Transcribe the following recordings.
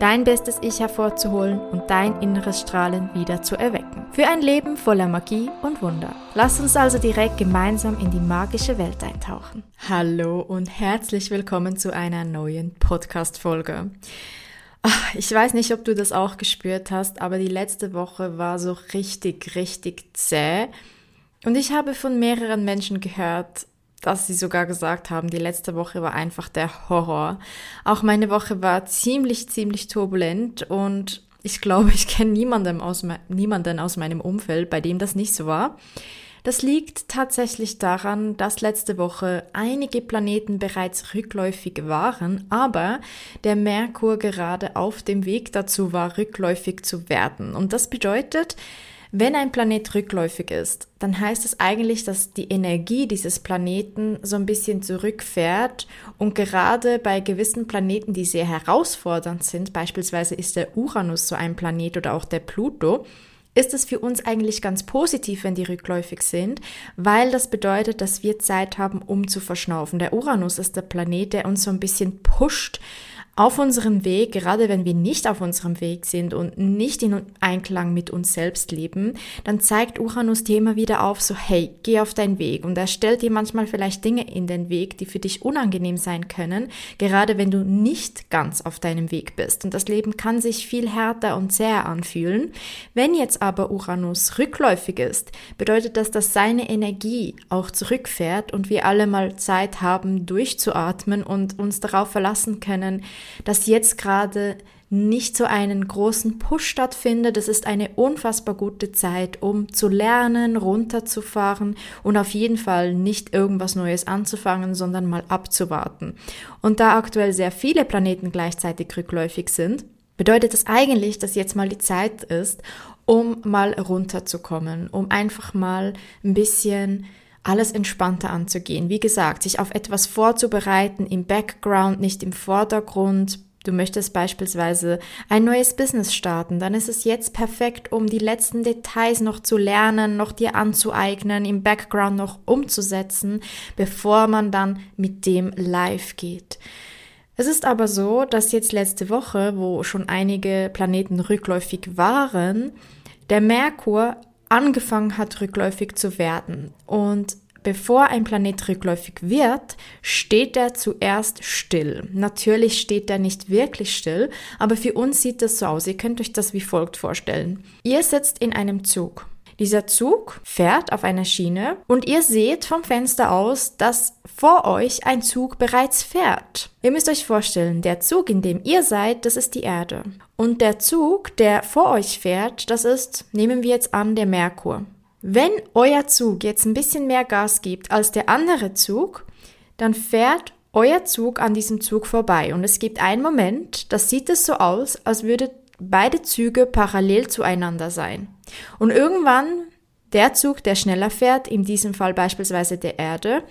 Dein bestes Ich hervorzuholen und dein inneres Strahlen wieder zu erwecken. Für ein Leben voller Magie und Wunder. Lass uns also direkt gemeinsam in die magische Welt eintauchen. Hallo und herzlich willkommen zu einer neuen Podcast-Folge. Ich weiß nicht, ob du das auch gespürt hast, aber die letzte Woche war so richtig, richtig zäh. Und ich habe von mehreren Menschen gehört, dass sie sogar gesagt haben, die letzte Woche war einfach der Horror. Auch meine Woche war ziemlich, ziemlich turbulent und ich glaube, ich kenne niemanden aus, niemanden aus meinem Umfeld, bei dem das nicht so war. Das liegt tatsächlich daran, dass letzte Woche einige Planeten bereits rückläufig waren, aber der Merkur gerade auf dem Weg dazu war, rückläufig zu werden. Und das bedeutet, wenn ein Planet rückläufig ist, dann heißt es eigentlich, dass die Energie dieses Planeten so ein bisschen zurückfährt und gerade bei gewissen Planeten, die sehr herausfordernd sind, beispielsweise ist der Uranus so ein Planet oder auch der Pluto, ist es für uns eigentlich ganz positiv, wenn die rückläufig sind, weil das bedeutet, dass wir Zeit haben, um zu verschnaufen. Der Uranus ist der Planet, der uns so ein bisschen pusht, auf unserem Weg, gerade wenn wir nicht auf unserem Weg sind und nicht in Einklang mit uns selbst leben, dann zeigt Uranus dir immer wieder auf, so hey, geh auf deinen Weg. Und er stellt dir manchmal vielleicht Dinge in den Weg, die für dich unangenehm sein können, gerade wenn du nicht ganz auf deinem Weg bist. Und das Leben kann sich viel härter und zäher anfühlen. Wenn jetzt aber Uranus rückläufig ist, bedeutet das, dass seine Energie auch zurückfährt und wir alle mal Zeit haben, durchzuatmen und uns darauf verlassen können, dass jetzt gerade nicht so einen großen Push stattfindet. Es ist eine unfassbar gute Zeit, um zu lernen, runterzufahren und auf jeden Fall nicht irgendwas Neues anzufangen, sondern mal abzuwarten. Und da aktuell sehr viele Planeten gleichzeitig rückläufig sind, bedeutet das eigentlich, dass jetzt mal die Zeit ist, um mal runterzukommen, um einfach mal ein bisschen alles entspannter anzugehen. Wie gesagt, sich auf etwas vorzubereiten im Background, nicht im Vordergrund. Du möchtest beispielsweise ein neues Business starten, dann ist es jetzt perfekt, um die letzten Details noch zu lernen, noch dir anzueignen, im Background noch umzusetzen, bevor man dann mit dem live geht. Es ist aber so, dass jetzt letzte Woche, wo schon einige Planeten rückläufig waren, der Merkur angefangen hat, rückläufig zu werden. Und bevor ein Planet rückläufig wird, steht er zuerst still. Natürlich steht er nicht wirklich still, aber für uns sieht das so aus. Ihr könnt euch das wie folgt vorstellen. Ihr sitzt in einem Zug. Dieser Zug fährt auf einer Schiene und ihr seht vom Fenster aus, dass vor euch ein Zug bereits fährt. Ihr müsst euch vorstellen, der Zug, in dem ihr seid, das ist die Erde. Und der Zug, der vor euch fährt, das ist, nehmen wir jetzt an, der Merkur. Wenn euer Zug jetzt ein bisschen mehr Gas gibt als der andere Zug, dann fährt euer Zug an diesem Zug vorbei. Und es gibt einen Moment, das sieht es so aus, als würde beide Züge parallel zueinander sein. Und irgendwann der Zug, der schneller fährt, in diesem Fall beispielsweise der Erde,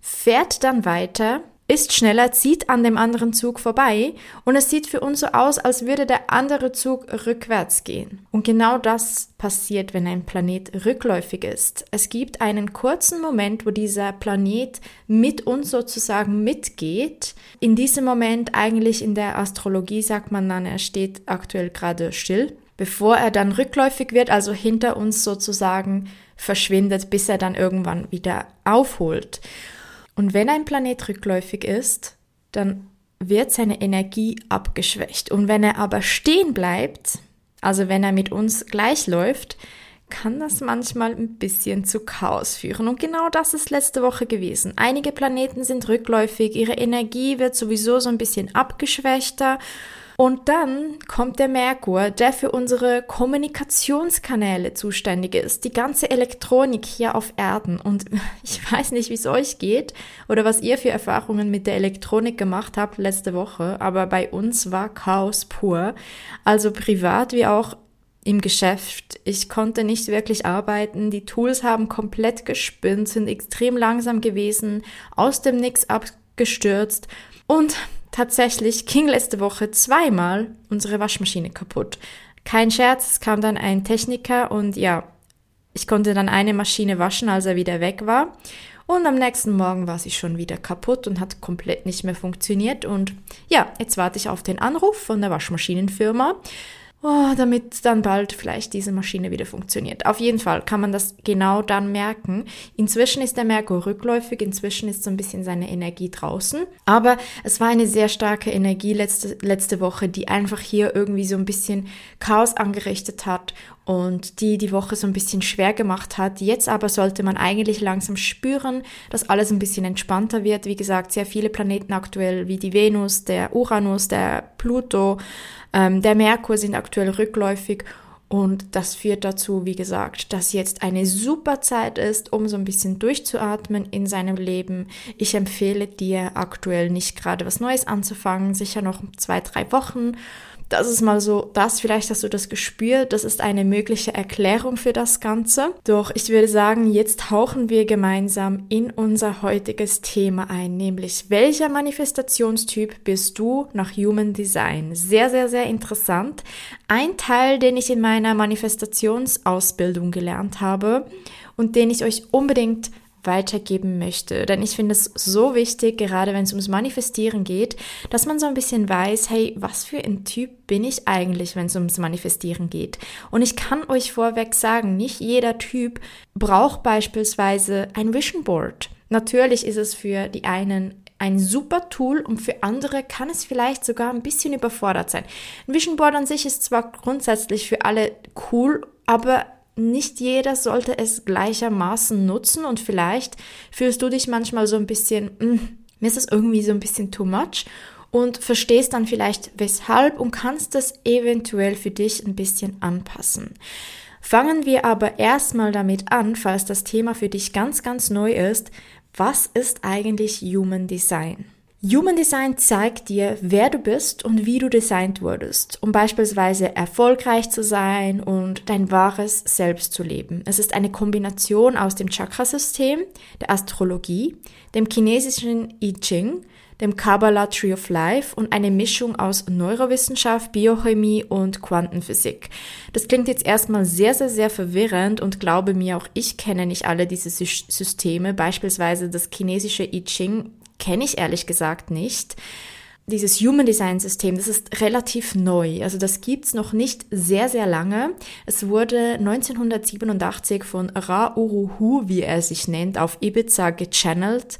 fährt dann weiter, ist schneller, zieht an dem anderen Zug vorbei und es sieht für uns so aus, als würde der andere Zug rückwärts gehen. Und genau das passiert, wenn ein Planet rückläufig ist. Es gibt einen kurzen Moment, wo dieser Planet mit uns sozusagen mitgeht. In diesem Moment eigentlich in der Astrologie sagt man dann, er steht aktuell gerade still bevor er dann rückläufig wird, also hinter uns sozusagen verschwindet, bis er dann irgendwann wieder aufholt. Und wenn ein Planet rückläufig ist, dann wird seine Energie abgeschwächt. Und wenn er aber stehen bleibt, also wenn er mit uns gleich läuft, kann das manchmal ein bisschen zu Chaos führen. Und genau das ist letzte Woche gewesen. Einige Planeten sind rückläufig, ihre Energie wird sowieso so ein bisschen abgeschwächter Und dann kommt der Merkur, der für unsere Kommunikationskanäle zuständig ist, die ganze Elektronik hier auf Erden. Und ich weiß nicht, wie es euch geht oder was ihr für Erfahrungen mit der Elektronik gemacht habt letzte Woche, aber bei uns war Chaos pur. Also privat wie auch im Geschäft. Ich konnte nicht wirklich arbeiten. Die Tools haben komplett gespinnt, sind extrem langsam gewesen, aus dem Nix abgestürzt und tatsächlich ging letzte Woche zweimal unsere Waschmaschine kaputt. Kein Scherz, es kam dann ein Techniker und ja, ich konnte dann eine Maschine waschen, als er wieder weg war. Und am nächsten Morgen war sie schon wieder kaputt und hat komplett nicht mehr funktioniert. Und ja, jetzt warte ich auf den Anruf von der Waschmaschinenfirma oh, damit dann bald vielleicht diese Maschine wieder funktioniert. Auf jeden Fall kann man das genau dann merken. Inzwischen ist der Merkur rückläufig, inzwischen ist so ein bisschen seine Energie draußen. Aber es war eine sehr starke Energie letzte, letzte Woche, die einfach hier irgendwie so ein bisschen Chaos angerichtet hat und die die Woche so ein bisschen schwer gemacht hat. Jetzt aber sollte man eigentlich langsam spüren, dass alles ein bisschen entspannter wird. Wie gesagt, sehr viele Planeten aktuell wie die Venus, der Uranus, der Pluto, ähm, der Merkur sind aktuell rückläufig und das führt dazu, wie gesagt, dass jetzt eine super Zeit ist, um so ein bisschen durchzuatmen in seinem Leben. Ich empfehle dir aktuell nicht gerade was Neues anzufangen, sicher noch zwei, drei Wochen das ist mal so das, vielleicht hast du das gespürt, das ist eine mögliche Erklärung für das Ganze. Doch ich würde sagen, jetzt tauchen wir gemeinsam in unser heutiges Thema ein, nämlich welcher Manifestationstyp bist du nach Human Design? Sehr, sehr, sehr interessant. Ein Teil, den ich in meiner Manifestationsausbildung gelernt habe und den ich euch unbedingt weitergeben möchte. Denn ich finde es so wichtig, gerade wenn es ums Manifestieren geht, dass man so ein bisschen weiß, hey, was für ein Typ bin ich eigentlich, wenn es ums Manifestieren geht? Und ich kann euch vorweg sagen, nicht jeder Typ braucht beispielsweise ein Vision Board. Natürlich ist es für die einen ein super Tool und für andere kann es vielleicht sogar ein bisschen überfordert sein. Ein Vision Board an sich ist zwar grundsätzlich für alle cool, aber nicht jeder sollte es gleichermaßen nutzen und vielleicht fühlst du dich manchmal so ein bisschen, mm, mir ist das irgendwie so ein bisschen too much und verstehst dann vielleicht weshalb und kannst es eventuell für dich ein bisschen anpassen. Fangen wir aber erstmal damit an, falls das Thema für dich ganz, ganz neu ist, was ist eigentlich Human Design? Human Design zeigt dir, wer du bist und wie du designt wurdest, um beispielsweise erfolgreich zu sein und dein wahres Selbst zu leben. Es ist eine Kombination aus dem Chakrasystem, der Astrologie, dem chinesischen I Ching, dem Kabbalah Tree of Life und eine Mischung aus Neurowissenschaft, Biochemie und Quantenphysik. Das klingt jetzt erstmal sehr, sehr, sehr verwirrend und glaube mir, auch ich kenne nicht alle diese Systeme. Beispielsweise das chinesische I Ching kenne ich ehrlich gesagt nicht. Dieses Human Design System, das ist relativ neu. Also das gibt's noch nicht sehr, sehr lange. Es wurde 1987 von Ra Uruhu, wie er sich nennt, auf Ibiza gechannelt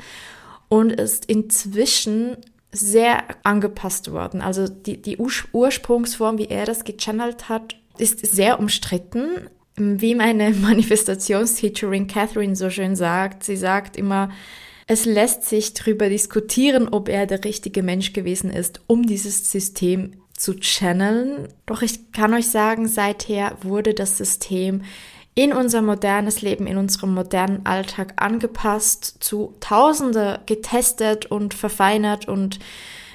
und ist inzwischen sehr angepasst worden. Also die, die Ursprungsform, wie er das gechannelt hat, ist sehr umstritten. Wie meine Manifestationsteacherin Catherine so schön sagt, sie sagt immer, es lässt sich darüber diskutieren, ob er der richtige Mensch gewesen ist, um dieses System zu channeln. Doch ich kann euch sagen, seither wurde das System in unser modernes Leben, in unserem modernen Alltag angepasst, zu Tausende getestet und verfeinert und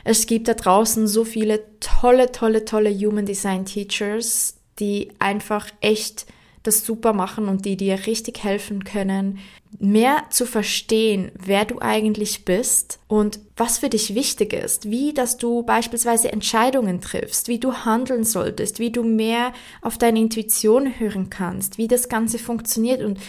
es gibt da draußen so viele tolle, tolle, tolle Human Design Teachers, die einfach echt das super machen und die dir richtig helfen können, mehr zu verstehen, wer du eigentlich bist und was für dich wichtig ist, wie dass du beispielsweise Entscheidungen triffst, wie du handeln solltest, wie du mehr auf deine Intuition hören kannst, wie das Ganze funktioniert und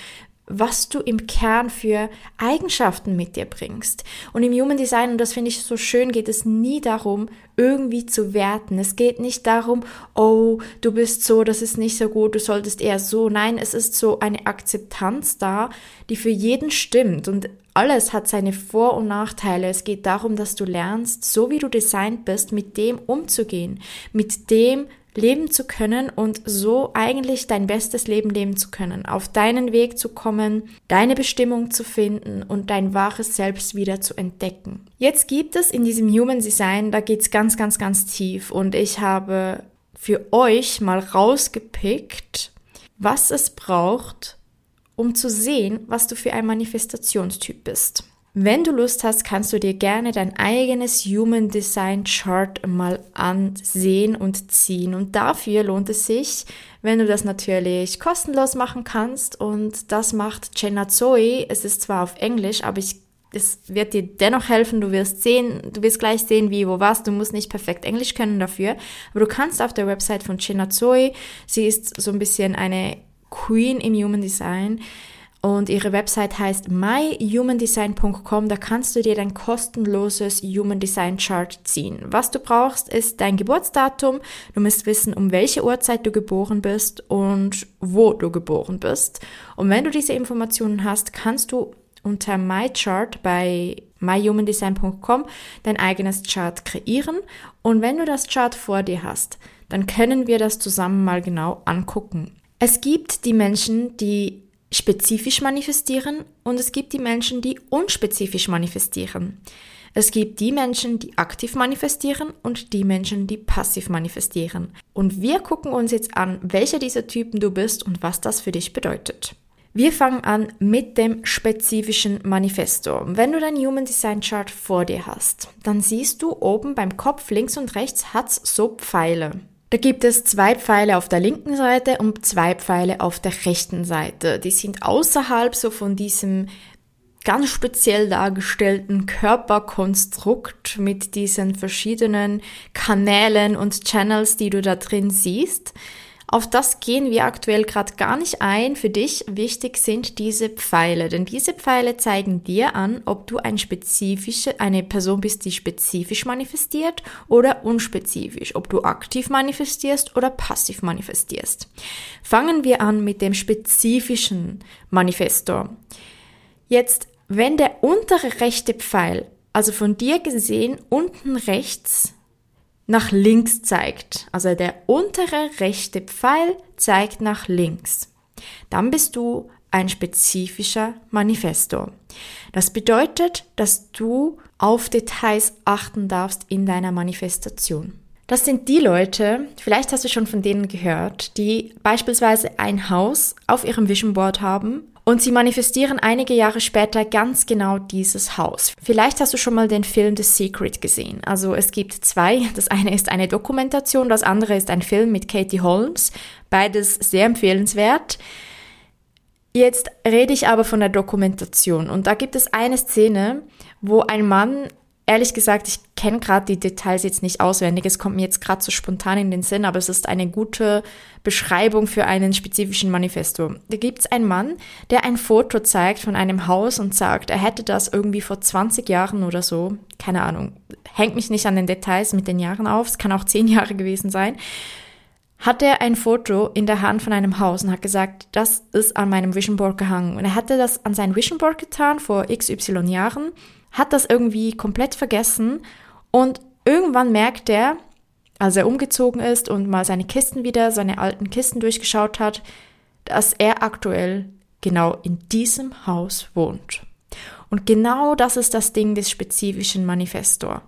was du im Kern für Eigenschaften mit dir bringst. Und im Human Design, und das finde ich so schön, geht es nie darum, irgendwie zu werten. Es geht nicht darum, oh, du bist so, das ist nicht so gut, du solltest eher so. Nein, es ist so eine Akzeptanz da, die für jeden stimmt. Und alles hat seine Vor- und Nachteile. Es geht darum, dass du lernst, so wie du designt bist, mit dem umzugehen, mit dem leben zu können und so eigentlich dein bestes Leben leben zu können, auf deinen Weg zu kommen, deine Bestimmung zu finden und dein wahres Selbst wieder zu entdecken. Jetzt gibt es in diesem Human Design, da geht's ganz, ganz, ganz tief und ich habe für euch mal rausgepickt, was es braucht, um zu sehen, was du für ein Manifestationstyp bist. Wenn du Lust hast, kannst du dir gerne dein eigenes Human Design Chart mal ansehen und ziehen. Und dafür lohnt es sich, wenn du das natürlich kostenlos machen kannst. Und das macht Jenna Zoe. Es ist zwar auf Englisch, aber ich, es wird dir dennoch helfen. Du wirst sehen, du wirst gleich sehen, wie, wo, was. Du musst nicht perfekt Englisch können dafür. Aber du kannst auf der Website von Jenna Zoe, sie ist so ein bisschen eine Queen im Human Design, und ihre Website heißt myhumandesign.com. Da kannst du dir dein kostenloses Human Design Chart ziehen. Was du brauchst, ist dein Geburtsdatum. Du musst wissen, um welche Uhrzeit du geboren bist und wo du geboren bist. Und wenn du diese Informationen hast, kannst du unter MyChart bei myhumandesign.com dein eigenes Chart kreieren. Und wenn du das Chart vor dir hast, dann können wir das zusammen mal genau angucken. Es gibt die Menschen, die spezifisch manifestieren und es gibt die Menschen, die unspezifisch manifestieren. Es gibt die Menschen, die aktiv manifestieren und die Menschen, die passiv manifestieren. Und wir gucken uns jetzt an, welcher dieser Typen du bist und was das für dich bedeutet. Wir fangen an mit dem spezifischen Manifesto. Wenn du dein Human Design Chart vor dir hast, dann siehst du oben beim Kopf links und rechts hat's so Pfeile. Da gibt es zwei Pfeile auf der linken Seite und zwei Pfeile auf der rechten Seite. Die sind außerhalb so von diesem ganz speziell dargestellten Körperkonstrukt mit diesen verschiedenen Kanälen und Channels, die du da drin siehst. Auf das gehen wir aktuell gerade gar nicht ein. Für dich wichtig sind diese Pfeile, denn diese Pfeile zeigen dir an, ob du ein spezifische, eine Person bist, die spezifisch manifestiert oder unspezifisch, ob du aktiv manifestierst oder passiv manifestierst. Fangen wir an mit dem spezifischen Manifestor. Jetzt, wenn der untere rechte Pfeil, also von dir gesehen unten rechts, nach links zeigt. Also der untere rechte Pfeil zeigt nach links. Dann bist du ein spezifischer Manifesto. Das bedeutet, dass du auf Details achten darfst in deiner Manifestation. Das sind die Leute, vielleicht hast du schon von denen gehört, die beispielsweise ein Haus auf ihrem Vision Board haben und sie manifestieren einige Jahre später ganz genau dieses Haus. Vielleicht hast du schon mal den Film The Secret gesehen. Also es gibt zwei. Das eine ist eine Dokumentation, das andere ist ein Film mit Katie Holmes. Beides sehr empfehlenswert. Jetzt rede ich aber von der Dokumentation. Und da gibt es eine Szene, wo ein Mann ehrlich gesagt, ich kenne gerade die Details jetzt nicht auswendig. Es kommt mir jetzt gerade so spontan in den Sinn, aber es ist eine gute Beschreibung für einen spezifischen Manifesto. Da gibt es einen Mann, der ein Foto zeigt von einem Haus und sagt, er hätte das irgendwie vor 20 Jahren oder so, keine Ahnung, hängt mich nicht an den Details mit den Jahren auf, es kann auch 10 Jahre gewesen sein, hat er ein Foto in der Hand von einem Haus und hat gesagt, das ist an meinem Vision Board gehangen. Und er hatte das an sein Vision Board getan vor XY Jahren hat das irgendwie komplett vergessen und irgendwann merkt er, als er umgezogen ist und mal seine Kisten wieder, seine alten Kisten durchgeschaut hat, dass er aktuell genau in diesem Haus wohnt. Und genau das ist das Ding des spezifischen Manifestor.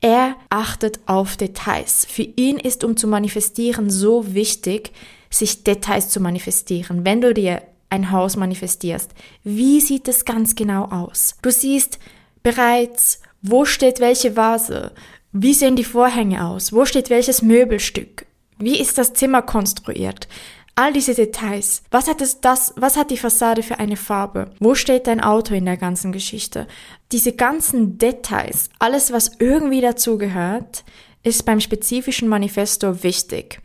Er achtet auf Details. Für ihn ist, um zu manifestieren, so wichtig, sich Details zu manifestieren. Wenn du dir ein Haus manifestierst, wie sieht es ganz genau aus? Du siehst bereits, wo steht welche Vase, wie sehen die Vorhänge aus, wo steht welches Möbelstück, wie ist das Zimmer konstruiert, All diese Details. Was hat es das, was hat die Fassade für eine Farbe? Wo steht dein Auto in der ganzen Geschichte? Diese ganzen Details, alles was irgendwie dazugehört, ist beim spezifischen Manifesto wichtig.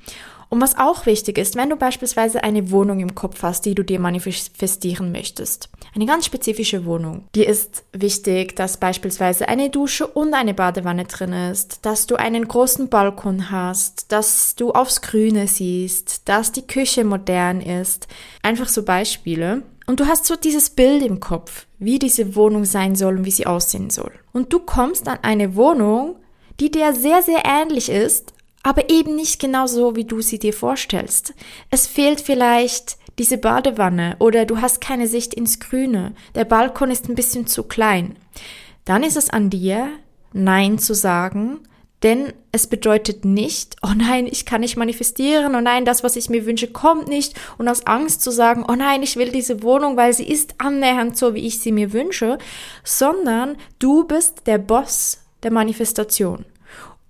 Und was auch wichtig ist, wenn du beispielsweise eine Wohnung im Kopf hast, die du dir manifestieren möchtest, eine ganz spezifische Wohnung, dir ist wichtig, dass beispielsweise eine Dusche und eine Badewanne drin ist, dass du einen großen Balkon hast, dass du aufs Grüne siehst, dass die Küche modern ist. Einfach so Beispiele. Und du hast so dieses Bild im Kopf, wie diese Wohnung sein soll und wie sie aussehen soll. Und du kommst an eine Wohnung, die dir sehr, sehr ähnlich ist, aber eben nicht genau so, wie du sie dir vorstellst. Es fehlt vielleicht diese Badewanne oder du hast keine Sicht ins Grüne, der Balkon ist ein bisschen zu klein. Dann ist es an dir, Nein zu sagen, denn es bedeutet nicht, oh nein, ich kann nicht manifestieren, oh nein, das, was ich mir wünsche, kommt nicht. Und aus Angst zu sagen, oh nein, ich will diese Wohnung, weil sie ist annähernd so, wie ich sie mir wünsche, sondern du bist der Boss der Manifestation.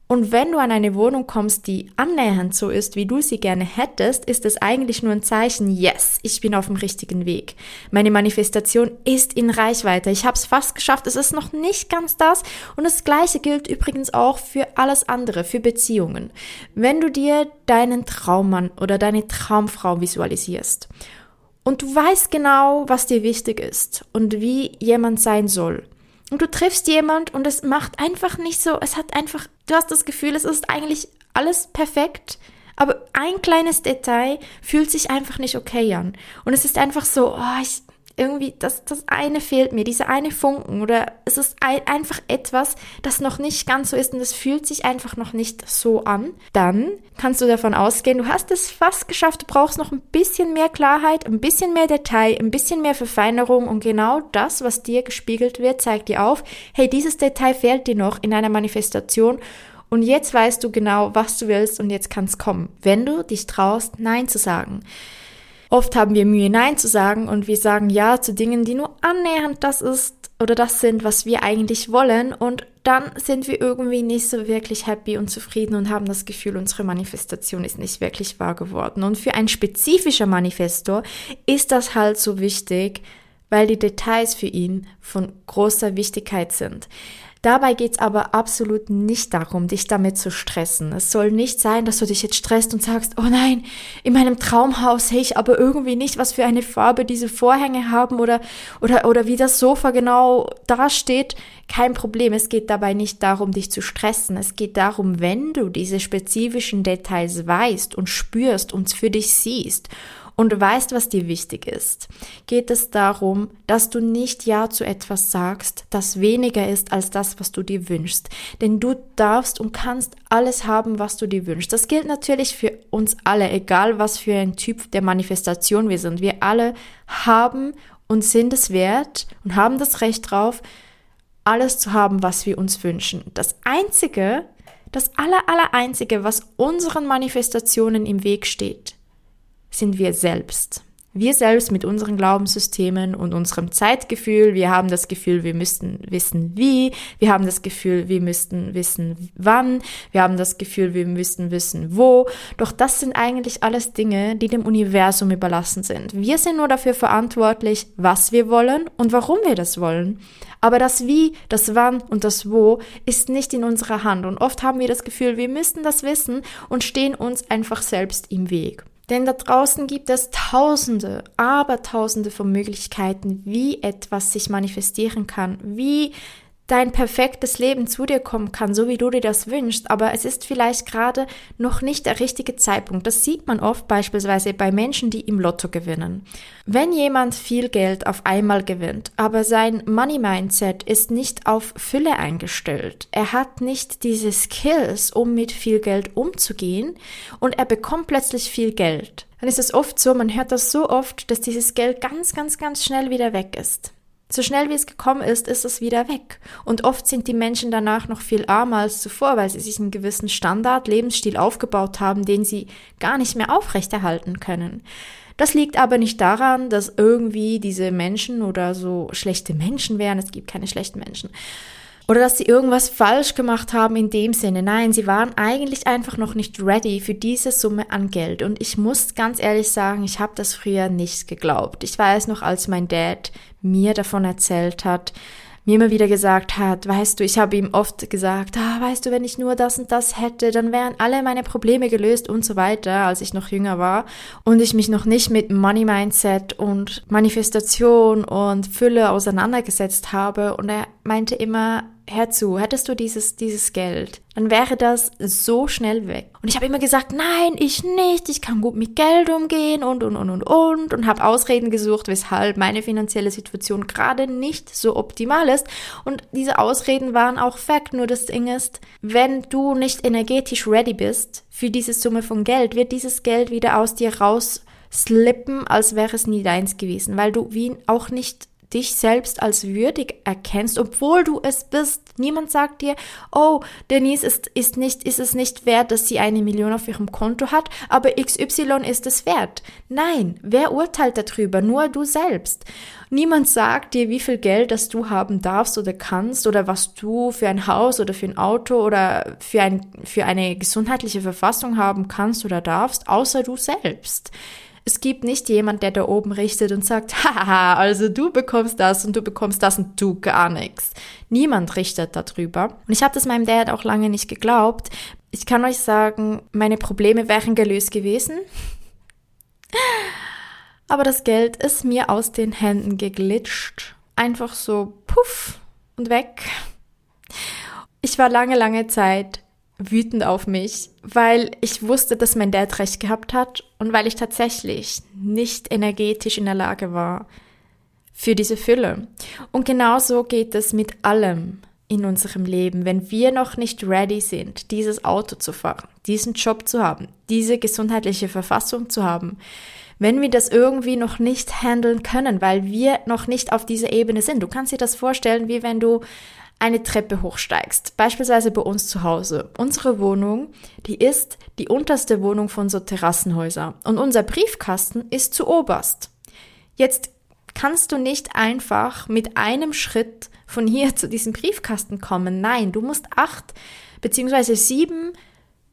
Und wenn du an eine Wohnung kommst, die annähernd so ist, wie du sie gerne hättest, ist es eigentlich nur ein Zeichen, yes, ich bin auf dem richtigen Weg. Meine Manifestation ist in Reichweite. Ich habe es fast geschafft. Es ist noch nicht ganz das. Und das Gleiche gilt übrigens auch für alles andere, für Beziehungen. Wenn du dir deinen Traummann oder deine Traumfrau visualisierst und du weißt genau, was dir wichtig ist und wie jemand sein soll, und du triffst jemand und es macht einfach nicht so, es hat einfach, du hast das Gefühl, es ist eigentlich alles perfekt, aber ein kleines Detail fühlt sich einfach nicht okay an. Und es ist einfach so, oh, ich, irgendwie, das, das eine fehlt mir, diese eine Funken oder es ist ein, einfach etwas, das noch nicht ganz so ist und es fühlt sich einfach noch nicht so an, dann kannst du davon ausgehen, du hast es fast geschafft, du brauchst noch ein bisschen mehr Klarheit, ein bisschen mehr Detail, ein bisschen mehr Verfeinerung und genau das, was dir gespiegelt wird, zeigt dir auf, hey, dieses Detail fehlt dir noch in einer Manifestation und jetzt weißt du genau, was du willst und jetzt kann es kommen, wenn du dich traust, Nein zu sagen. Oft haben wir Mühe, Nein zu sagen und wir sagen Ja zu Dingen, die nur annähernd das ist oder das sind, was wir eigentlich wollen und dann sind wir irgendwie nicht so wirklich happy und zufrieden und haben das Gefühl, unsere Manifestation ist nicht wirklich wahr geworden. Und für ein spezifischer Manifestor ist das halt so wichtig, weil die Details für ihn von großer Wichtigkeit sind. Dabei geht's aber absolut nicht darum, dich damit zu stressen. Es soll nicht sein, dass du dich jetzt stresst und sagst, oh nein, in meinem Traumhaus sehe ich aber irgendwie nicht, was für eine Farbe diese Vorhänge haben oder, oder, oder wie das Sofa genau dasteht. Kein Problem. Es geht dabei nicht darum, dich zu stressen. Es geht darum, wenn du diese spezifischen Details weißt und spürst und für dich siehst und weißt, was dir wichtig ist, geht es darum, dass du nicht Ja zu etwas sagst, das weniger ist als das, was du dir wünschst. Denn du darfst und kannst alles haben, was du dir wünschst. Das gilt natürlich für uns alle, egal was für ein Typ der Manifestation wir sind. Wir alle haben und sind es wert und haben das Recht drauf, alles zu haben, was wir uns wünschen. Das Einzige, das aller, aller Einzige, was unseren Manifestationen im Weg steht, sind wir selbst. Wir selbst mit unseren Glaubenssystemen und unserem Zeitgefühl, wir haben das Gefühl, wir müssten wissen wie, wir haben das Gefühl, wir müssten wissen wann, wir haben das Gefühl, wir müssten wissen wo. Doch das sind eigentlich alles Dinge, die dem Universum überlassen sind. Wir sind nur dafür verantwortlich, was wir wollen und warum wir das wollen. Aber das Wie, das Wann und das Wo ist nicht in unserer Hand. Und oft haben wir das Gefühl, wir müssten das wissen und stehen uns einfach selbst im Weg. Denn da draußen gibt es tausende, aber tausende von Möglichkeiten, wie etwas sich manifestieren kann, wie dein perfektes Leben zu dir kommen kann, so wie du dir das wünschst, aber es ist vielleicht gerade noch nicht der richtige Zeitpunkt. Das sieht man oft beispielsweise bei Menschen, die im Lotto gewinnen. Wenn jemand viel Geld auf einmal gewinnt, aber sein Money Mindset ist nicht auf Fülle eingestellt, er hat nicht diese Skills, um mit viel Geld umzugehen und er bekommt plötzlich viel Geld, dann ist es oft so, man hört das so oft, dass dieses Geld ganz, ganz, ganz schnell wieder weg ist. So schnell wie es gekommen ist, ist es wieder weg. Und oft sind die Menschen danach noch viel armer als zuvor, weil sie sich einen gewissen Standard, Lebensstil aufgebaut haben, den sie gar nicht mehr aufrechterhalten können. Das liegt aber nicht daran, dass irgendwie diese Menschen oder so schlechte Menschen wären. Es gibt keine schlechten Menschen. Oder dass sie irgendwas falsch gemacht haben in dem Sinne. Nein, sie waren eigentlich einfach noch nicht ready für diese Summe an Geld. Und ich muss ganz ehrlich sagen, ich habe das früher nicht geglaubt. Ich weiß noch, als mein Dad mir davon erzählt hat, mir immer wieder gesagt hat, weißt du, ich habe ihm oft gesagt, ah, weißt du, wenn ich nur das und das hätte, dann wären alle meine Probleme gelöst und so weiter, als ich noch jünger war. Und ich mich noch nicht mit Money Mindset und Manifestation und Fülle auseinandergesetzt habe. Und er meinte immer, hör zu, hättest du dieses, dieses Geld, dann wäre das so schnell weg. Und ich habe immer gesagt, nein, ich nicht, ich kann gut mit Geld umgehen und, und, und, und, und. Und habe Ausreden gesucht, weshalb meine finanzielle Situation gerade nicht so optimal ist. Und diese Ausreden waren auch Fakt. Nur das Ding ist, wenn du nicht energetisch ready bist für diese Summe von Geld, wird dieses Geld wieder aus dir raus slippen, als wäre es nie deins gewesen, weil du wie auch nicht dich selbst als würdig erkennst, obwohl du es bist. Niemand sagt dir, oh, Denise ist, ist, nicht, ist es nicht wert, dass sie eine Million auf ihrem Konto hat, aber XY ist es wert. Nein, wer urteilt darüber? Nur du selbst. Niemand sagt dir, wie viel Geld das du haben darfst oder kannst oder was du für ein Haus oder für ein Auto oder für, ein, für eine gesundheitliche Verfassung haben kannst oder darfst, außer du selbst. Es gibt nicht jemand, der da oben richtet und sagt, haha, also du bekommst das und du bekommst das und du gar nichts. Niemand richtet darüber. Und ich habe das meinem Dad auch lange nicht geglaubt. Ich kann euch sagen, meine Probleme wären gelöst gewesen. Aber das Geld ist mir aus den Händen geglitscht. Einfach so puff und weg. Ich war lange, lange Zeit wütend auf mich, weil ich wusste, dass mein Dad recht gehabt hat und weil ich tatsächlich nicht energetisch in der Lage war für diese Fülle. Und genauso geht es mit allem in unserem Leben, wenn wir noch nicht ready sind, dieses Auto zu fahren, diesen Job zu haben, diese gesundheitliche Verfassung zu haben, wenn wir das irgendwie noch nicht handeln können, weil wir noch nicht auf dieser Ebene sind. Du kannst dir das vorstellen, wie wenn du eine Treppe hochsteigst, beispielsweise bei uns zu Hause. Unsere Wohnung, die ist die unterste Wohnung von so Terrassenhäusern und unser Briefkasten ist zu oberst. Jetzt kannst du nicht einfach mit einem Schritt von hier zu diesem Briefkasten kommen. Nein, du musst acht beziehungsweise sieben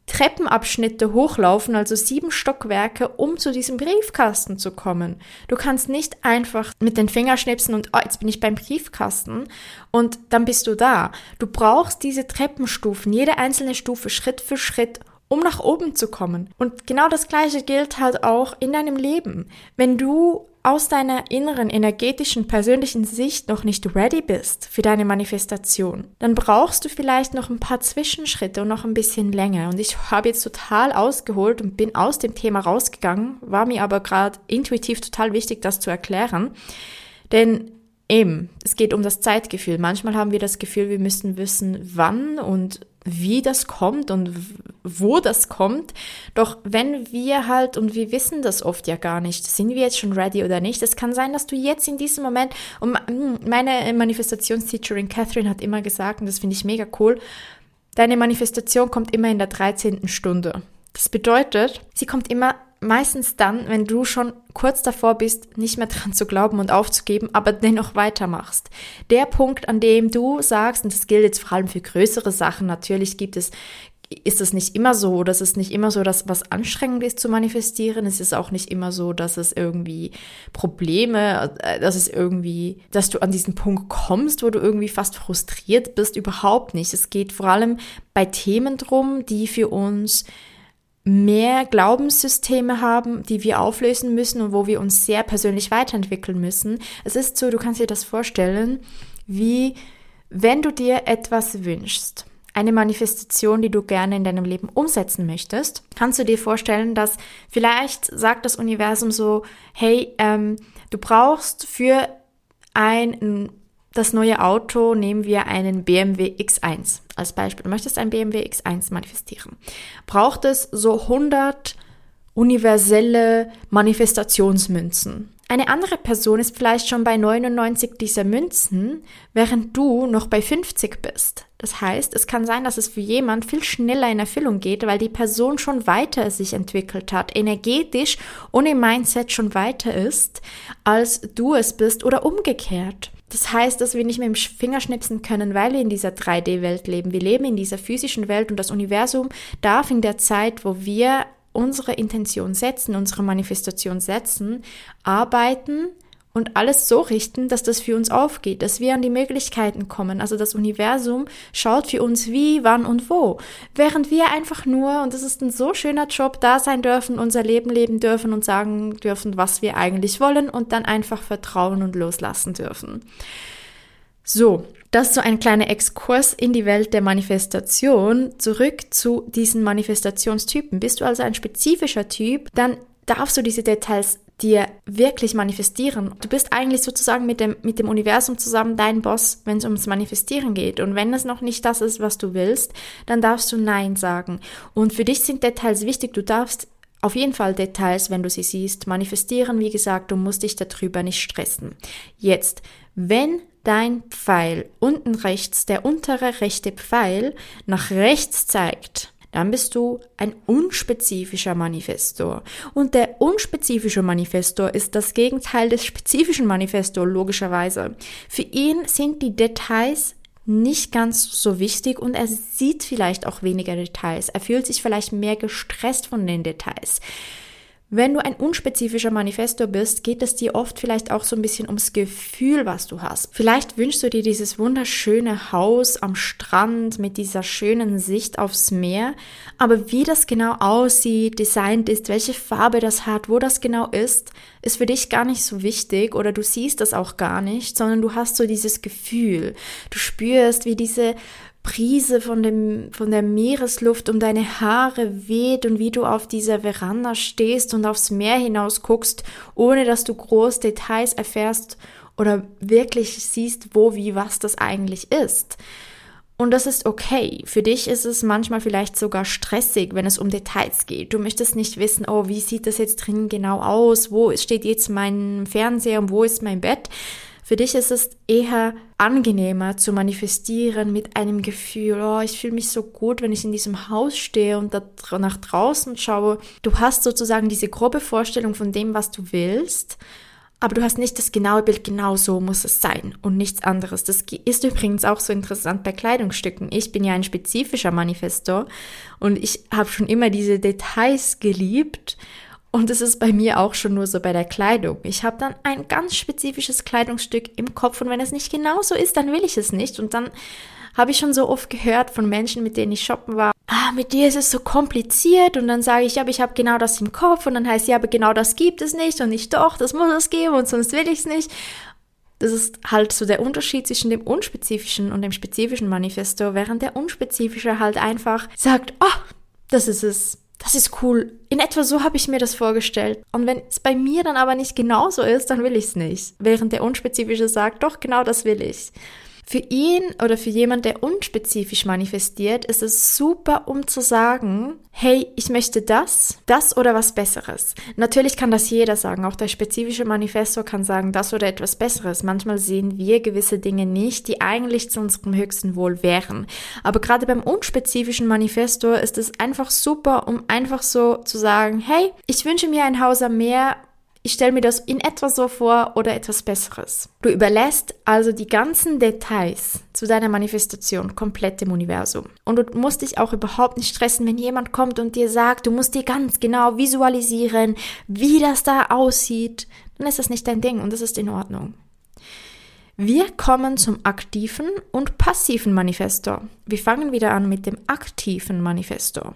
Treppenabschnitte hochlaufen, also sieben Stockwerke, um zu diesem Briefkasten zu kommen. Du kannst nicht einfach mit den Fingern schnipsen und oh, jetzt bin ich beim Briefkasten und dann bist du da. Du brauchst diese Treppenstufen, jede einzelne Stufe Schritt für Schritt, um nach oben zu kommen. Und genau das Gleiche gilt halt auch in deinem Leben. Wenn du aus deiner inneren energetischen persönlichen Sicht noch nicht ready bist für deine Manifestation, dann brauchst du vielleicht noch ein paar Zwischenschritte und noch ein bisschen länger. Und ich habe jetzt total ausgeholt und bin aus dem Thema rausgegangen, war mir aber gerade intuitiv total wichtig, das zu erklären. Denn Eben, es geht um das Zeitgefühl. Manchmal haben wir das Gefühl, wir müssen wissen, wann und wie das kommt und wo das kommt. Doch wenn wir halt, und wir wissen das oft ja gar nicht, sind wir jetzt schon ready oder nicht? Es kann sein, dass du jetzt in diesem Moment, und meine Manifestationsteacherin Catherine hat immer gesagt, und das finde ich mega cool, deine Manifestation kommt immer in der 13. Stunde. Das bedeutet, sie kommt immer meistens dann, wenn du schon kurz davor bist, nicht mehr dran zu glauben und aufzugeben, aber dennoch weitermachst. Der Punkt, an dem du sagst, und das gilt jetzt vor allem für größere Sachen, natürlich gibt es ist es nicht immer so, oder es nicht immer so, dass was anstrengend ist zu manifestieren. Es ist auch nicht immer so, dass es irgendwie Probleme, äh, dass es irgendwie, dass du an diesen Punkt kommst, wo du irgendwie fast frustriert bist. Überhaupt nicht. Es geht vor allem bei Themen drum, die für uns mehr Glaubenssysteme haben, die wir auflösen müssen und wo wir uns sehr persönlich weiterentwickeln müssen. Es ist so, du kannst dir das vorstellen, wie wenn du dir etwas wünschst, eine Manifestation, die du gerne in deinem Leben umsetzen möchtest, kannst du dir vorstellen, dass vielleicht sagt das Universum so, hey, ähm, du brauchst für ein das neue Auto nehmen wir einen BMW X1 als Beispiel. Du möchtest ein BMW X1 manifestieren. Braucht es so 100 universelle Manifestationsmünzen. Eine andere Person ist vielleicht schon bei 99 dieser Münzen, während du noch bei 50 bist. Das heißt, es kann sein, dass es für jemand viel schneller in Erfüllung geht, weil die Person schon weiter sich entwickelt hat, energetisch und im Mindset schon weiter ist, als du es bist oder umgekehrt. Das heißt, dass wir nicht mit dem Finger schnipsen können, weil wir in dieser 3D-Welt leben. Wir leben in dieser physischen Welt und das Universum darf in der Zeit, wo wir unsere Intention setzen, unsere Manifestation setzen, arbeiten und alles so richten, dass das für uns aufgeht, dass wir an die Möglichkeiten kommen. Also das Universum schaut für uns wie, wann und wo. Während wir einfach nur, und das ist ein so schöner Job, da sein dürfen, unser Leben leben dürfen und sagen dürfen, was wir eigentlich wollen und dann einfach vertrauen und loslassen dürfen. So, Das ist so ein kleiner Exkurs in die Welt der Manifestation. Zurück zu diesen Manifestationstypen. Bist du also ein spezifischer Typ, dann darfst du diese Details dir wirklich manifestieren. Du bist eigentlich sozusagen mit dem, mit dem Universum zusammen dein Boss, wenn es ums Manifestieren geht. Und wenn es noch nicht das ist, was du willst, dann darfst du Nein sagen. Und für dich sind Details wichtig. Du darfst auf jeden Fall Details, wenn du sie siehst, manifestieren. Wie gesagt, du musst dich darüber nicht stressen. Jetzt, wenn dein Pfeil unten rechts, der untere rechte Pfeil nach rechts zeigt, dann bist du ein unspezifischer Manifestor. Und der unspezifische Manifestor ist das Gegenteil des spezifischen Manifestor, logischerweise. Für ihn sind die Details nicht ganz so wichtig und er sieht vielleicht auch weniger Details. Er fühlt sich vielleicht mehr gestresst von den Details. Wenn du ein unspezifischer Manifestor bist, geht es dir oft vielleicht auch so ein bisschen ums Gefühl, was du hast. Vielleicht wünschst du dir dieses wunderschöne Haus am Strand mit dieser schönen Sicht aufs Meer, aber wie das genau aussieht, designt ist, welche Farbe das hat, wo das genau ist, ist für dich gar nicht so wichtig oder du siehst das auch gar nicht, sondern du hast so dieses Gefühl. Du spürst, wie diese Prise von, dem, von der Meeresluft um deine Haare weht und wie du auf dieser Veranda stehst und aufs Meer hinaus guckst, ohne dass du groß Details erfährst oder wirklich siehst, wo, wie, was das eigentlich ist. Und das ist okay. Für dich ist es manchmal vielleicht sogar stressig, wenn es um Details geht. Du möchtest nicht wissen, oh, wie sieht das jetzt drin genau aus? Wo steht jetzt mein Fernseher und wo ist mein Bett? Für dich ist es eher angenehmer zu manifestieren mit einem Gefühl, oh, ich fühle mich so gut, wenn ich in diesem Haus stehe und da nach draußen schaue. Du hast sozusagen diese grobe Vorstellung von dem, was du willst, aber du hast nicht das genaue Bild, genau so muss es sein und nichts anderes. Das ist übrigens auch so interessant bei Kleidungsstücken. Ich bin ja ein spezifischer Manifestor und ich habe schon immer diese Details geliebt und es ist bei mir auch schon nur so bei der Kleidung. Ich habe dann ein ganz spezifisches Kleidungsstück im Kopf und wenn es nicht genau so ist, dann will ich es nicht. Und dann habe ich schon so oft gehört von Menschen, mit denen ich shoppen war, ah, mit dir ist es so kompliziert und dann sage ich, ja, aber ich habe genau das im Kopf und dann heißt ja, aber genau das gibt es nicht und ich doch, das muss es geben und sonst will ich es nicht. Das ist halt so der Unterschied zwischen dem unspezifischen und dem spezifischen Manifesto, während der unspezifische halt einfach sagt, oh, das ist es, das ist cool. In etwa so habe ich mir das vorgestellt. Und wenn es bei mir dann aber nicht genauso ist, dann will ich es nicht. Während der Unspezifische sagt, doch, genau das will ich. Für ihn oder für jemand, der unspezifisch manifestiert, ist es super, um zu sagen, hey, ich möchte das, das oder was Besseres. Natürlich kann das jeder sagen. Auch der spezifische Manifestor kann sagen, das oder etwas Besseres. Manchmal sehen wir gewisse Dinge nicht, die eigentlich zu unserem höchsten Wohl wären. Aber gerade beim unspezifischen Manifestor ist es einfach super, um einfach so zu sagen, hey, ich wünsche mir ein Haus am Meer ich stelle mir das in etwa so vor oder etwas Besseres. Du überlässt also die ganzen Details zu deiner Manifestation komplett dem Universum. Und du musst dich auch überhaupt nicht stressen, wenn jemand kommt und dir sagt, du musst dir ganz genau visualisieren, wie das da aussieht. Dann ist das nicht dein Ding und das ist in Ordnung. Wir kommen zum aktiven und passiven Manifestor. Wir fangen wieder an mit dem aktiven Manifestor.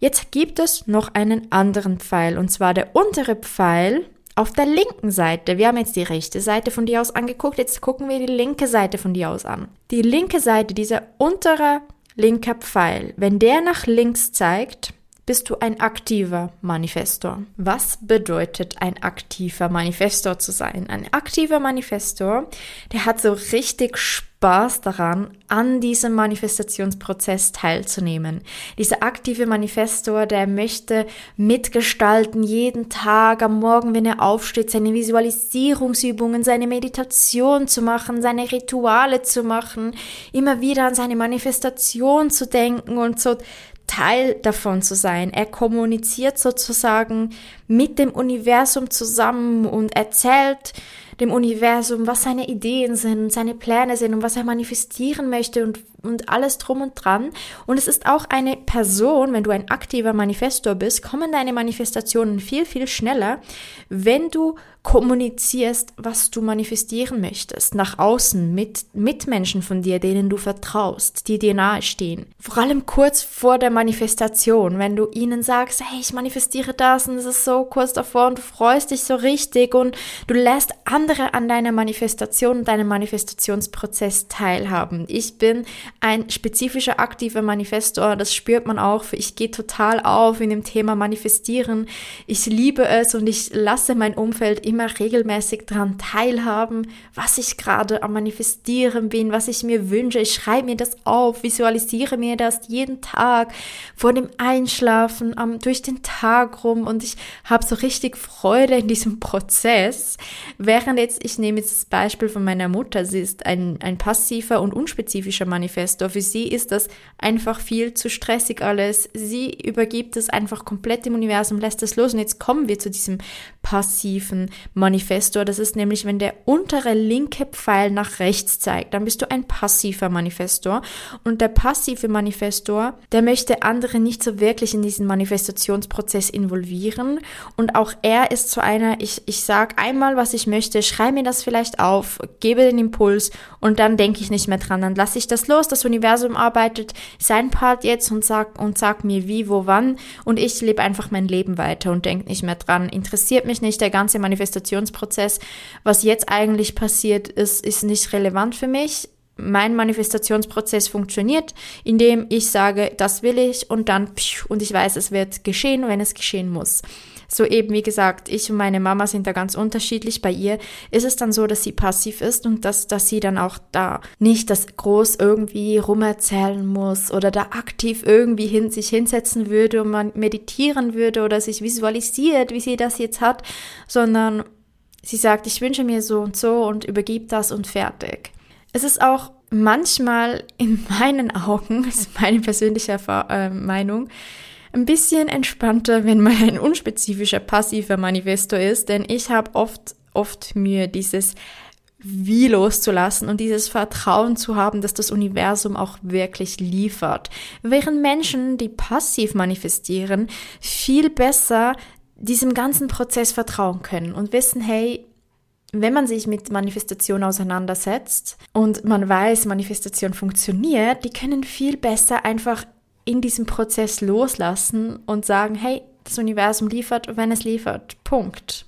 Jetzt gibt es noch einen anderen Pfeil und zwar der untere Pfeil auf der linken Seite. Wir haben jetzt die rechte Seite von dir aus angeguckt, jetzt gucken wir die linke Seite von dir aus an. Die linke Seite, dieser untere linke Pfeil, wenn der nach links zeigt, bist du ein aktiver Manifestor. Was bedeutet ein aktiver Manifestor zu sein? Ein aktiver Manifestor, der hat so richtig Spaß daran, an diesem Manifestationsprozess teilzunehmen. Dieser aktive Manifestor, der möchte mitgestalten, jeden Tag am Morgen, wenn er aufsteht, seine Visualisierungsübungen, seine Meditation zu machen, seine Rituale zu machen, immer wieder an seine Manifestation zu denken und so Teil davon zu sein. Er kommuniziert sozusagen mit dem Universum zusammen und erzählt dem Universum, was seine Ideen sind, seine Pläne sind und was er manifestieren möchte und, und alles drum und dran. Und es ist auch eine Person, wenn du ein aktiver Manifestor bist, kommen deine Manifestationen viel, viel schneller, wenn du kommunizierst, was du manifestieren möchtest, nach außen mit Mitmenschen von dir, denen du vertraust, die dir nahestehen. Vor allem kurz vor der Manifestation, wenn du ihnen sagst, hey, ich manifestiere das und es ist so kurz davor und du freust dich so richtig und du lässt an andere an deiner Manifestation und deinem Manifestationsprozess teilhaben. Ich bin ein spezifischer aktiver Manifestor, das spürt man auch. Ich gehe total auf in dem Thema Manifestieren. Ich liebe es und ich lasse mein Umfeld immer regelmäßig daran teilhaben, was ich gerade am Manifestieren bin, was ich mir wünsche. Ich schreibe mir das auf, visualisiere mir das jeden Tag vor dem Einschlafen, durch den Tag rum und ich habe so richtig Freude in diesem Prozess. Während jetzt, ich nehme jetzt das Beispiel von meiner Mutter, sie ist ein, ein passiver und unspezifischer Manifestor. Für sie ist das einfach viel zu stressig alles. Sie übergibt es einfach komplett im Universum, lässt es los. Und jetzt kommen wir zu diesem passiven Manifestor. Das ist nämlich, wenn der untere linke Pfeil nach rechts zeigt, dann bist du ein passiver Manifestor. Und der passive Manifestor, der möchte andere nicht so wirklich in diesen Manifestationsprozess involvieren. Und auch er ist so einer, ich, ich sage einmal, was ich möchte, schreibe mir das vielleicht auf, gebe den Impuls und dann denke ich nicht mehr dran. Dann lasse ich das los. Das Universum arbeitet sein Part jetzt und sagt und sagt mir wie, wo, wann und ich lebe einfach mein Leben weiter und denke nicht mehr dran. Interessiert mich nicht der ganze Manifestationsprozess. Was jetzt eigentlich passiert ist, ist nicht relevant für mich mein Manifestationsprozess funktioniert, indem ich sage, das will ich und dann und ich weiß, es wird geschehen, wenn es geschehen muss. So eben, wie gesagt, ich und meine Mama sind da ganz unterschiedlich. Bei ihr ist es dann so, dass sie passiv ist und dass, dass sie dann auch da nicht das groß irgendwie rumerzählen muss oder da aktiv irgendwie hin, sich hinsetzen würde und man meditieren würde oder sich visualisiert, wie sie das jetzt hat, sondern sie sagt, ich wünsche mir so und so und übergibt das und fertig. Es ist auch manchmal in meinen Augen, das ist meine persönliche äh, Meinung, ein bisschen entspannter, wenn man ein unspezifischer passiver Manifestor ist, denn ich habe oft, oft mir dieses wie loszulassen und dieses Vertrauen zu haben, dass das Universum auch wirklich liefert. Während Menschen, die passiv manifestieren, viel besser diesem ganzen Prozess vertrauen können und wissen, hey, wenn man sich mit Manifestation auseinandersetzt und man weiß, Manifestation funktioniert, die können viel besser einfach in diesem Prozess loslassen und sagen, hey, das Universum liefert, wenn es liefert. Punkt.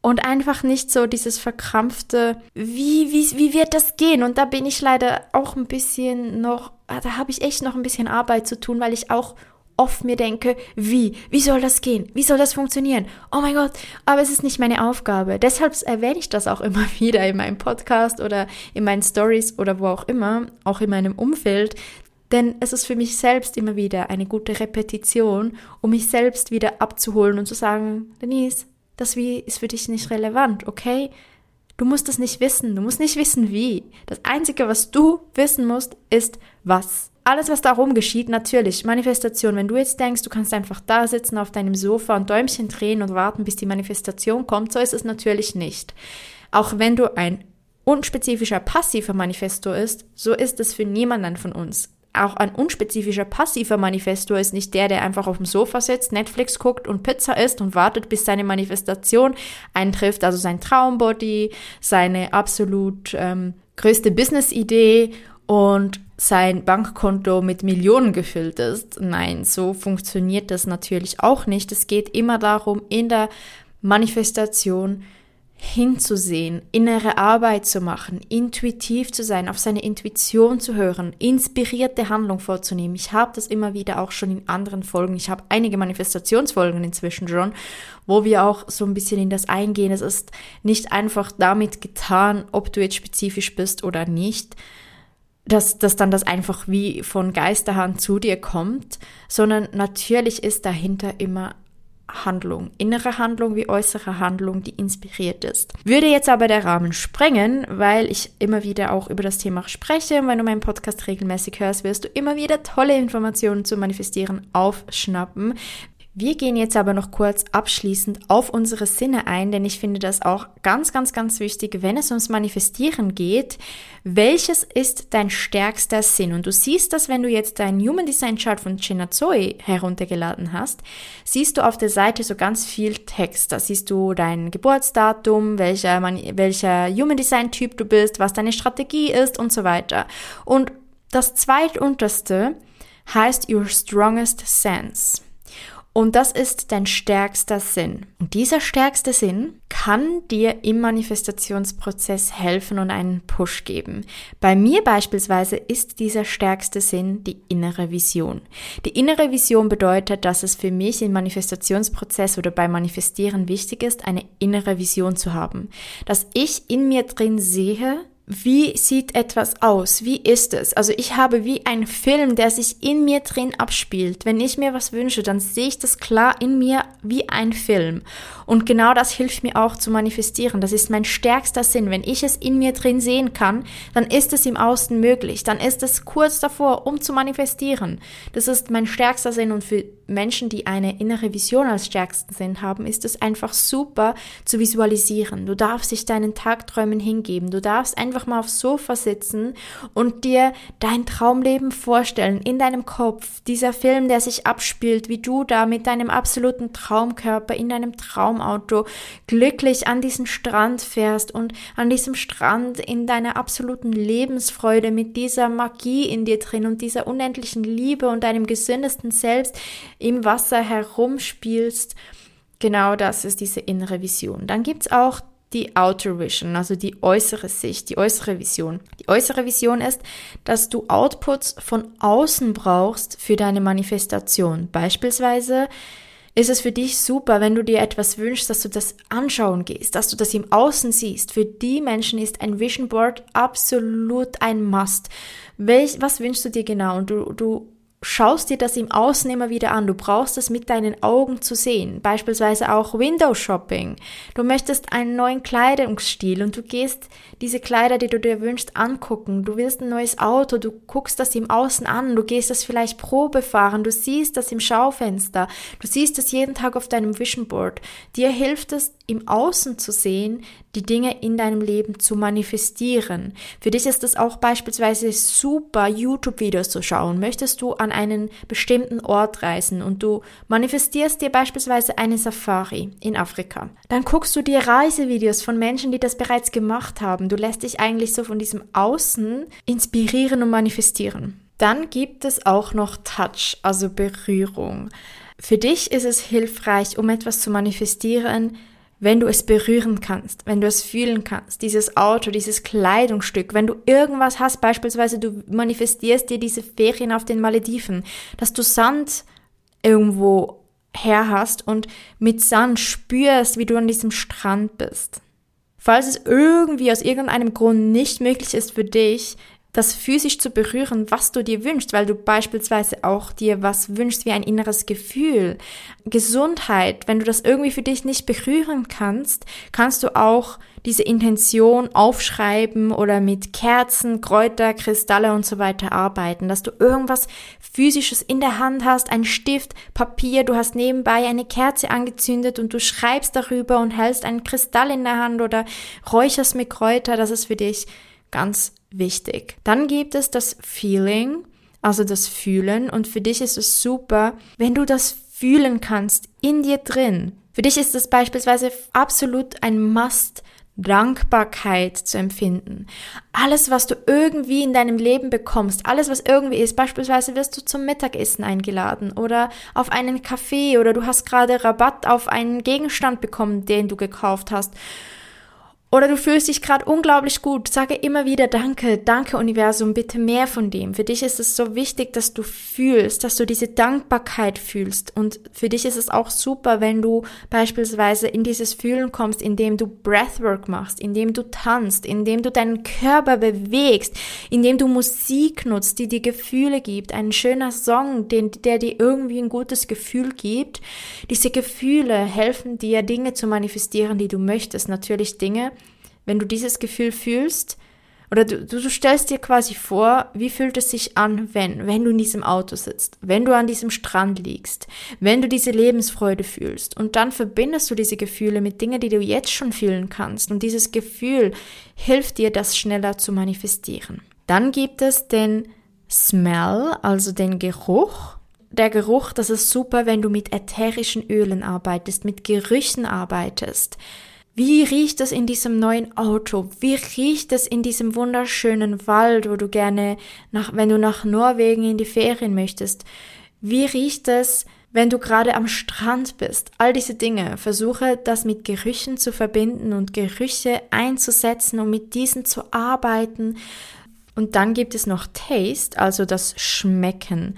Und einfach nicht so dieses verkrampfte, wie, wie, wie wird das gehen? Und da bin ich leider auch ein bisschen noch, ah, da habe ich echt noch ein bisschen Arbeit zu tun, weil ich auch oft mir denke, wie, wie soll das gehen? Wie soll das funktionieren? Oh mein Gott, aber es ist nicht meine Aufgabe. Deshalb erwähne ich das auch immer wieder in meinem Podcast oder in meinen Stories oder wo auch immer, auch in meinem Umfeld, denn es ist für mich selbst immer wieder eine gute Repetition, um mich selbst wieder abzuholen und zu sagen, Denise, das Wie ist für dich nicht relevant, okay? Du musst es nicht wissen, du musst nicht wissen wie. Das Einzige, was du wissen musst, ist was. Alles, was darum geschieht, natürlich, Manifestation. Wenn du jetzt denkst, du kannst einfach da sitzen auf deinem Sofa und Däumchen drehen und warten, bis die Manifestation kommt, so ist es natürlich nicht. Auch wenn du ein unspezifischer passiver Manifestor ist, so ist es für niemanden von uns auch ein unspezifischer passiver Manifestor ist nicht der, der einfach auf dem Sofa sitzt, Netflix guckt und Pizza isst und wartet, bis seine Manifestation eintrifft, also sein Traumbody, seine absolut ähm, größte Business-Idee und sein Bankkonto mit Millionen gefüllt ist. Nein, so funktioniert das natürlich auch nicht. Es geht immer darum, in der Manifestation hinzusehen, innere Arbeit zu machen, intuitiv zu sein, auf seine Intuition zu hören, inspirierte Handlung vorzunehmen. Ich habe das immer wieder auch schon in anderen Folgen. Ich habe einige Manifestationsfolgen inzwischen schon, wo wir auch so ein bisschen in das eingehen. Es ist nicht einfach damit getan, ob du jetzt spezifisch bist oder nicht, dass, dass dann das einfach wie von Geisterhand zu dir kommt, sondern natürlich ist dahinter immer Handlung, innere Handlung wie äußere Handlung, die inspiriert ist. Würde jetzt aber der Rahmen sprengen, weil ich immer wieder auch über das Thema spreche. Und wenn du meinen Podcast regelmäßig hörst, wirst du immer wieder tolle Informationen zu Manifestieren aufschnappen. Wir gehen jetzt aber noch kurz abschließend auf unsere Sinne ein, denn ich finde das auch ganz, ganz, ganz wichtig, wenn es ums Manifestieren geht. Welches ist dein stärkster Sinn? Und du siehst das, wenn du jetzt dein Human Design Chart von Chinazoi heruntergeladen hast, siehst du auf der Seite so ganz viel Text. Da siehst du dein Geburtsdatum, welcher, welcher Human Design Typ du bist, was deine Strategie ist und so weiter. Und das zweitunterste heißt Your Strongest Sense. Und das ist dein stärkster Sinn. Und dieser stärkste Sinn kann dir im Manifestationsprozess helfen und einen Push geben. Bei mir beispielsweise ist dieser stärkste Sinn die innere Vision. Die innere Vision bedeutet, dass es für mich im Manifestationsprozess oder beim Manifestieren wichtig ist, eine innere Vision zu haben. Dass ich in mir drin sehe, wie sieht etwas aus? Wie ist es? Also ich habe wie ein Film, der sich in mir drin abspielt. Wenn ich mir was wünsche, dann sehe ich das klar in mir wie ein Film. Und genau das hilft mir auch zu manifestieren. Das ist mein stärkster Sinn. Wenn ich es in mir drin sehen kann, dann ist es im Außen möglich. Dann ist es kurz davor, um zu manifestieren. Das ist mein stärkster Sinn und für Menschen, die eine innere Vision als stärksten Sinn haben, ist es einfach super zu visualisieren. Du darfst dich deinen Tagträumen hingeben. Du darfst einfach mal aufs Sofa sitzen und dir dein Traumleben vorstellen in deinem Kopf. Dieser Film, der sich abspielt, wie du da mit deinem absoluten Traumkörper in deinem Traumauto glücklich an diesen Strand fährst und an diesem Strand in deiner absoluten Lebensfreude mit dieser Magie in dir drin und dieser unendlichen Liebe und deinem gesündesten Selbst im Wasser herumspielst. Genau das ist diese innere Vision. Dann gibt es auch die Outer Vision, also die äußere Sicht, die äußere Vision. Die äußere Vision ist, dass du Outputs von außen brauchst für deine Manifestation. Beispielsweise ist es für dich super, wenn du dir etwas wünschst, dass du das anschauen gehst, dass du das im Außen siehst. Für die Menschen ist ein Vision Board absolut ein Must. Welch, was wünschst du dir genau? Und du, du schaust dir das im Außen immer wieder an. Du brauchst es mit deinen Augen zu sehen. Beispielsweise auch Window Shopping. Du möchtest einen neuen Kleidungsstil und du gehst diese Kleider, die du dir wünschst, angucken. Du willst ein neues Auto, du guckst das im Außen an, du gehst das vielleicht Probe fahren, du siehst das im Schaufenster, du siehst das jeden Tag auf deinem Vision Board. Dir hilft es, im Außen zu sehen, die Dinge in deinem Leben zu manifestieren. Für dich ist es auch beispielsweise super, YouTube-Videos zu schauen. Möchtest du an einen bestimmten Ort reisen und du manifestierst dir beispielsweise eine Safari in Afrika. Dann guckst du dir Reisevideos von Menschen, die das bereits gemacht haben. Du lässt dich eigentlich so von diesem Außen inspirieren und manifestieren. Dann gibt es auch noch Touch, also Berührung. Für dich ist es hilfreich, um etwas zu manifestieren, wenn du es berühren kannst, wenn du es fühlen kannst, dieses Auto, dieses Kleidungsstück, wenn du irgendwas hast, beispielsweise du manifestierst dir diese Ferien auf den Malediven, dass du Sand irgendwo her hast und mit Sand spürst, wie du an diesem Strand bist. Falls es irgendwie aus irgendeinem Grund nicht möglich ist für dich, das physisch zu berühren, was du dir wünschst, weil du beispielsweise auch dir was wünschst wie ein inneres Gefühl. Gesundheit, wenn du das irgendwie für dich nicht berühren kannst, kannst du auch diese Intention aufschreiben oder mit Kerzen, Kräuter, Kristalle und so weiter arbeiten, dass du irgendwas physisches in der Hand hast, ein Stift, Papier, du hast nebenbei eine Kerze angezündet und du schreibst darüber und hältst einen Kristall in der Hand oder räucherst mit Kräuter, das ist für dich ganz wichtig. Dann gibt es das Feeling, also das Fühlen. Und für dich ist es super, wenn du das fühlen kannst in dir drin. Für dich ist es beispielsweise absolut ein Must, Dankbarkeit zu empfinden. Alles, was du irgendwie in deinem Leben bekommst, alles, was irgendwie ist, beispielsweise wirst du zum Mittagessen eingeladen oder auf einen Kaffee oder du hast gerade Rabatt auf einen Gegenstand bekommen, den du gekauft hast oder du fühlst dich gerade unglaublich gut. Sage immer wieder Danke, danke Universum, bitte mehr von dem. Für dich ist es so wichtig, dass du fühlst, dass du diese Dankbarkeit fühlst. Und für dich ist es auch super, wenn du beispielsweise in dieses Fühlen kommst, indem du Breathwork machst, indem du tanzt, indem du deinen Körper bewegst, indem du Musik nutzt, die dir Gefühle gibt. Ein schöner Song, den, der dir irgendwie ein gutes Gefühl gibt. Diese Gefühle helfen dir, Dinge zu manifestieren, die du möchtest. Natürlich Dinge, wenn du dieses Gefühl fühlst, oder du, du stellst dir quasi vor, wie fühlt es sich an, wenn, wenn du in diesem Auto sitzt, wenn du an diesem Strand liegst, wenn du diese Lebensfreude fühlst und dann verbindest du diese Gefühle mit Dingen, die du jetzt schon fühlen kannst und dieses Gefühl hilft dir, das schneller zu manifestieren. Dann gibt es den Smell, also den Geruch. Der Geruch, das ist super, wenn du mit ätherischen Ölen arbeitest, mit Gerüchen arbeitest. Wie riecht es in diesem neuen Auto? Wie riecht es in diesem wunderschönen Wald, wo du gerne nach, wenn du nach Norwegen in die Ferien möchtest? Wie riecht es, wenn du gerade am Strand bist, all diese Dinge, versuche das mit Gerüchen zu verbinden und Gerüche einzusetzen und mit diesen zu arbeiten. Und dann gibt es noch Taste, also das Schmecken.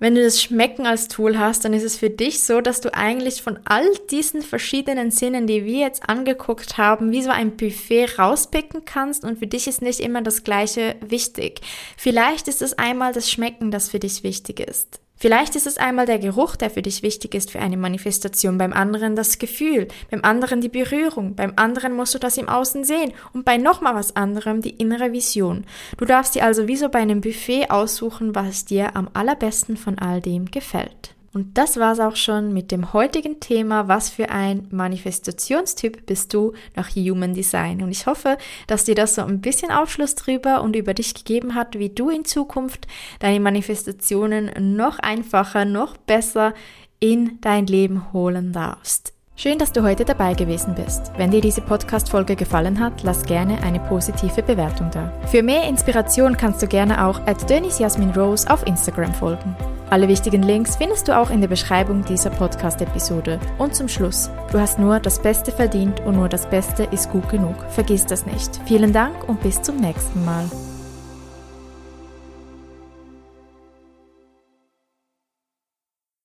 Wenn du das Schmecken als Tool hast, dann ist es für dich so, dass du eigentlich von all diesen verschiedenen Sinnen, die wir jetzt angeguckt haben, wie so ein Buffet rauspicken kannst und für dich ist nicht immer das Gleiche wichtig. Vielleicht ist es einmal das Schmecken, das für dich wichtig ist. Vielleicht ist es einmal der Geruch, der für dich wichtig ist für eine Manifestation, beim anderen das Gefühl, beim anderen die Berührung, beim anderen musst du das im Außen sehen und bei nochmal was anderem die innere Vision. Du darfst dir also wie so bei einem Buffet aussuchen, was dir am allerbesten von all dem gefällt. Und das war's auch schon mit dem heutigen Thema, was für ein Manifestationstyp bist du nach Human Design. Und ich hoffe, dass dir das so ein bisschen Aufschluss drüber und über dich gegeben hat, wie du in Zukunft deine Manifestationen noch einfacher, noch besser in dein Leben holen darfst. Schön, dass du heute dabei gewesen bist. Wenn dir diese Podcast-Folge gefallen hat, lass gerne eine positive Bewertung da. Für mehr Inspiration kannst du gerne auch at Dennis Jasmin Rose auf Instagram folgen. Alle wichtigen Links findest du auch in der Beschreibung dieser Podcast-Episode. Und zum Schluss, du hast nur das Beste verdient und nur das Beste ist gut genug. Vergiss das nicht. Vielen Dank und bis zum nächsten Mal.